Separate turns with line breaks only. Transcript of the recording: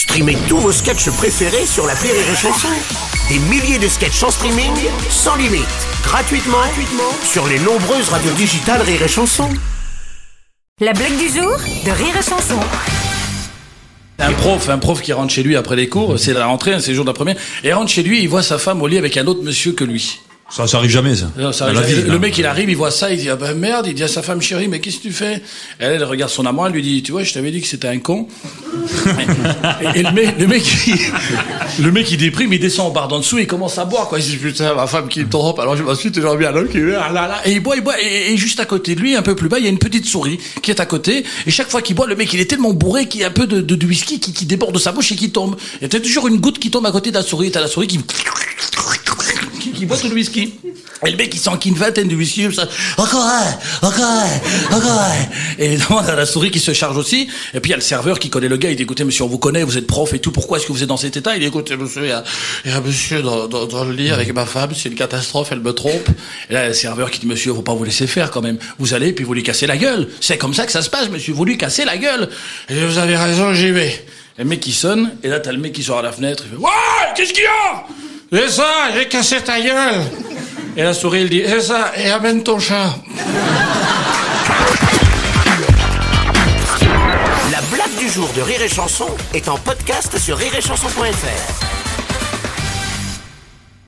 Streamez tous vos sketchs préférés sur la Rire et Chanson. Des milliers de sketchs en streaming, sans limite, gratuitement, gratuitement sur les nombreuses radios digitales Rire et Chanson.
La blague du jour de Rire et Chanson.
Un prof, un prof qui rentre chez lui après les cours, c'est la rentrée, c'est le jour de la première, et rentre chez lui, il voit sa femme au lit avec un autre monsieur que lui.
Ça, ça arrive jamais, ça.
Non, ça arrive
vie,
le
non.
mec il arrive, il voit ça, il dit ah ben merde, il dit à sa femme chérie mais qu'est-ce que tu fais? Elle, elle regarde son amant, elle lui dit tu vois je t'avais dit que c'était un con. et, et le mec, le mec, il, le mec il déprime, il descend au bar d'en dessous, il commence à boire quoi. Il dit putain ma femme qui me trompe, alors je m'ensuite toujours bien qui ah là là et il boit, il boit et, et juste à côté de lui, un peu plus bas, il y a une petite souris qui est à côté et chaque fois qu'il boit, le mec il est tellement bourré qu'il y a un peu de, de, de whisky qui, qui déborde de sa bouche et qui tombe. Et t'as toujours une goutte qui tombe à côté de la souris, t'as la souris qui qui, boit tout le whisky. Et le mec, il s'enquille une vingtaine de whisky, ça. Encore un, encore un, encore un. Et évidemment, a la souris qui se charge aussi. Et puis, il y a le serveur qui connaît le gars. Il dit, écoutez, monsieur, on vous connaît, vous êtes prof et tout. Pourquoi est-ce que vous êtes dans cet état? Il dit, écoutez, monsieur, il y a, il y a un monsieur dans, dans, dans le lit avec ma femme. C'est une catastrophe, elle me trompe. Et là, il y a le serveur qui dit, monsieur, faut pas vous laisser faire quand même. Vous allez, puis vous lui cassez la gueule. C'est comme ça que ça se passe, monsieur. Vous lui cassez la gueule. Et vous avez raison, j'y vais. Le mec qui sonne, et là t'as le mec qui sort à la fenêtre, il fait Ouais, qu'est-ce qu'il y a? C'est ça, j'ai cassé ta gueule Et la souris, elle dit C'est ça, et amène ton chat.
La blague du jour de Rire et Chanson est en podcast sur rireetchanson.fr.